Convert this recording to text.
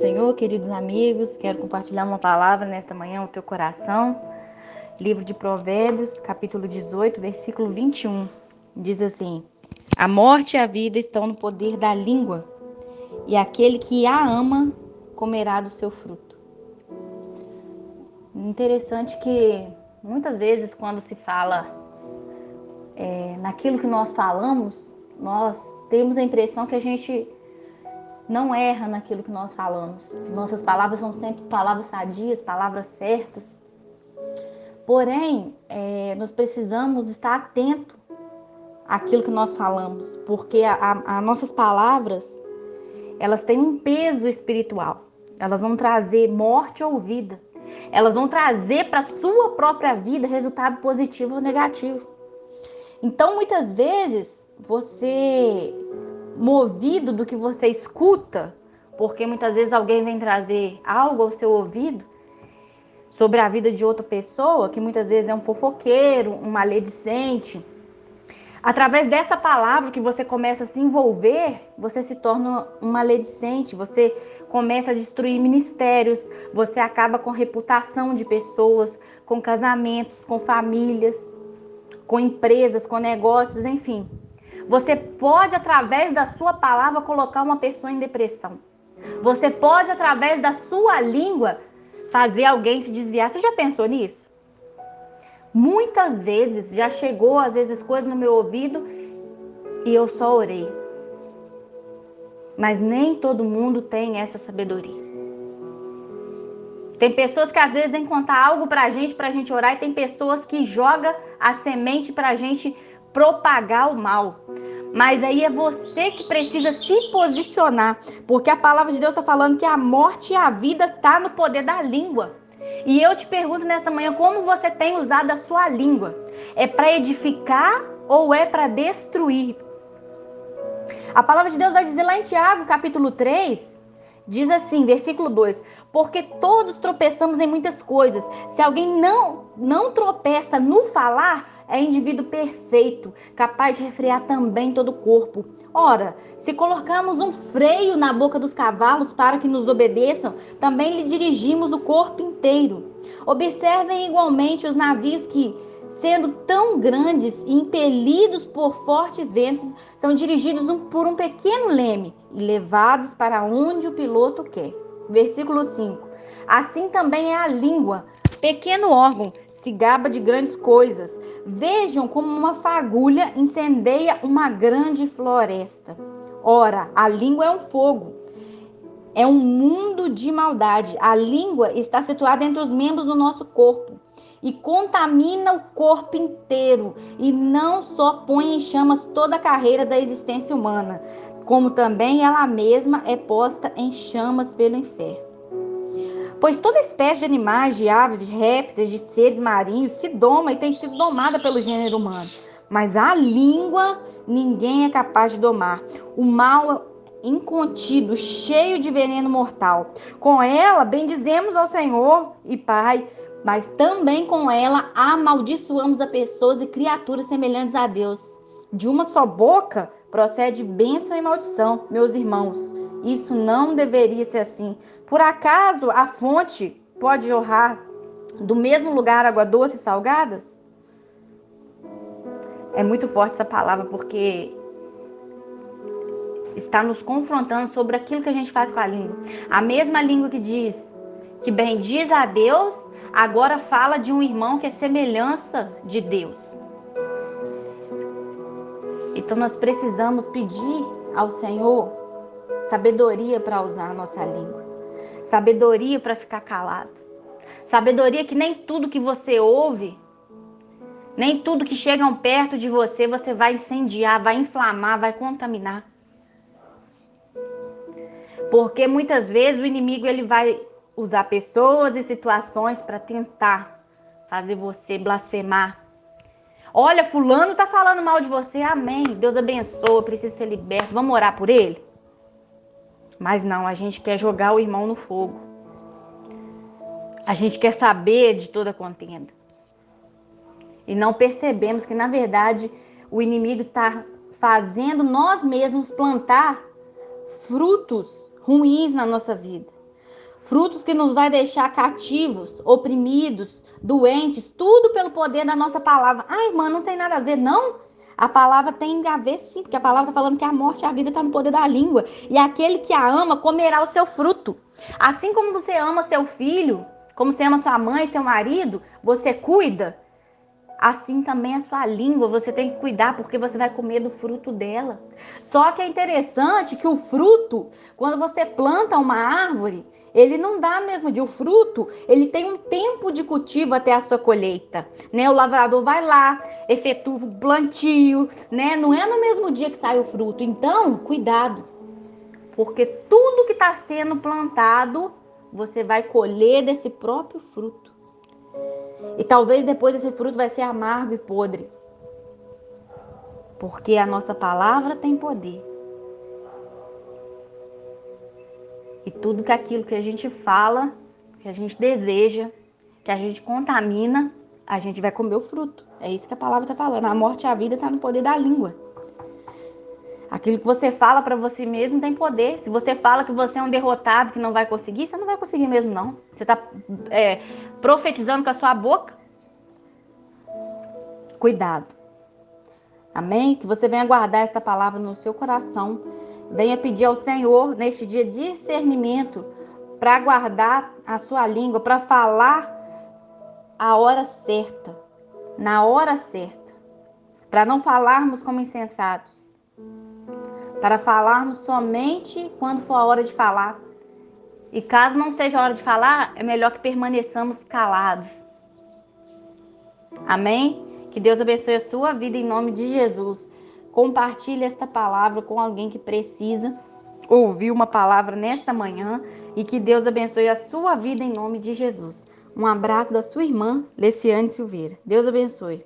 Senhor, queridos amigos, quero compartilhar uma palavra nesta manhã ao teu coração. Livro de Provérbios, capítulo 18, versículo 21. Diz assim: A morte e a vida estão no poder da língua, e aquele que a ama comerá do seu fruto. Interessante que muitas vezes, quando se fala é, naquilo que nós falamos, nós temos a impressão que a gente não erra naquilo que nós falamos. Nossas palavras são sempre palavras sadias, palavras certas. Porém, é, nós precisamos estar atento àquilo que nós falamos, porque as nossas palavras elas têm um peso espiritual. Elas vão trazer morte ou vida. Elas vão trazer para sua própria vida resultado positivo ou negativo. Então, muitas vezes, você movido do que você escuta, porque muitas vezes alguém vem trazer algo ao seu ouvido sobre a vida de outra pessoa, que muitas vezes é um fofoqueiro, um maledicente. Através dessa palavra que você começa a se envolver, você se torna um maledicente, você começa a destruir ministérios, você acaba com reputação de pessoas, com casamentos, com famílias, com empresas, com negócios, enfim. Você pode, através da sua palavra, colocar uma pessoa em depressão. Você pode, através da sua língua, fazer alguém se desviar. Você já pensou nisso? Muitas vezes já chegou, às vezes, coisas no meu ouvido e eu só orei. Mas nem todo mundo tem essa sabedoria. Tem pessoas que às vezes vêm contar algo pra gente, pra gente orar, e tem pessoas que jogam a semente pra gente propagar o mal. Mas aí é você que precisa se posicionar, porque a palavra de Deus está falando que a morte e a vida está no poder da língua. E eu te pergunto nessa manhã como você tem usado a sua língua? É para edificar ou é para destruir? A palavra de Deus vai dizer lá em Tiago, capítulo 3, diz assim, versículo 2: Porque todos tropeçamos em muitas coisas. Se alguém não não tropeça no falar, é indivíduo perfeito, capaz de refrear também todo o corpo. Ora, se colocarmos um freio na boca dos cavalos para que nos obedeçam, também lhe dirigimos o corpo inteiro. Observem igualmente os navios que, sendo tão grandes e impelidos por fortes ventos, são dirigidos por um pequeno leme e levados para onde o piloto quer. Versículo 5. Assim também é a língua, pequeno órgão, se gaba de grandes coisas. Vejam como uma fagulha incendeia uma grande floresta. Ora, a língua é um fogo. É um mundo de maldade. A língua está situada entre os membros do nosso corpo e contamina o corpo inteiro e não só põe em chamas toda a carreira da existência humana, como também ela mesma é posta em chamas pelo inferno. Pois toda espécie de animais, de aves, de répteis, de seres marinhos se doma e tem sido domada pelo gênero humano. Mas a língua ninguém é capaz de domar. O mal incontido, cheio de veneno mortal. Com ela bendizemos ao Senhor e Pai, mas também com ela amaldiçoamos a pessoas e criaturas semelhantes a Deus. De uma só boca procede bênção e maldição, meus irmãos. Isso não deveria ser assim. Por acaso a fonte pode jorrar do mesmo lugar água doce e salgadas? É muito forte essa palavra porque está nos confrontando sobre aquilo que a gente faz com a língua. A mesma língua que diz que bendiz a Deus, agora fala de um irmão que é semelhança de Deus. Então nós precisamos pedir ao Senhor sabedoria para usar a nossa língua, sabedoria para ficar calado, sabedoria que nem tudo que você ouve, nem tudo que chega perto de você você vai incendiar, vai inflamar, vai contaminar. Porque muitas vezes o inimigo ele vai usar pessoas e situações para tentar fazer você blasfemar. Olha, fulano tá falando mal de você. Amém. Deus abençoe, precisa ser liberto. Vamos orar por ele? Mas não, a gente quer jogar o irmão no fogo. A gente quer saber de toda contenda. E não percebemos que, na verdade, o inimigo está fazendo nós mesmos plantar frutos ruins na nossa vida. frutos que nos vai deixar cativos, oprimidos, doentes, tudo pelo poder da nossa palavra. Ai, irmã, não tem nada a ver, não? A palavra tem a ver sim, porque a palavra está falando que a morte e a vida está no poder da língua. E aquele que a ama comerá o seu fruto. Assim como você ama seu filho, como você ama sua mãe, seu marido, você cuida. Assim também a sua língua, você tem que cuidar porque você vai comer do fruto dela. Só que é interessante que o fruto, quando você planta uma árvore, ele não dá mesmo de o fruto, ele tem um tempo de cultivo até a sua colheita, né? O lavrador vai lá, efetua o plantio, né? Não é no mesmo dia que sai o fruto. Então, cuidado, porque tudo que está sendo plantado, você vai colher desse próprio fruto. E talvez depois esse fruto vai ser amargo e podre. Porque a nossa palavra tem poder. E tudo que aquilo que a gente fala, que a gente deseja, que a gente contamina, a gente vai comer o fruto. É isso que a palavra está falando. A morte e a vida está no poder da língua. Aquilo que você fala para você mesmo tem poder. Se você fala que você é um derrotado, que não vai conseguir, você não vai conseguir mesmo, não. Você está é, profetizando com a sua boca. Cuidado. Amém? Que você venha guardar essa palavra no seu coração Venha pedir ao Senhor neste dia discernimento para guardar a sua língua, para falar a hora certa, na hora certa, para não falarmos como insensatos, para falarmos somente quando for a hora de falar. E caso não seja a hora de falar, é melhor que permaneçamos calados. Amém? Que Deus abençoe a sua vida em nome de Jesus. Compartilhe esta palavra com alguém que precisa ouvir uma palavra nesta manhã e que Deus abençoe a sua vida em nome de Jesus. Um abraço da sua irmã, Leciane Silveira. Deus abençoe.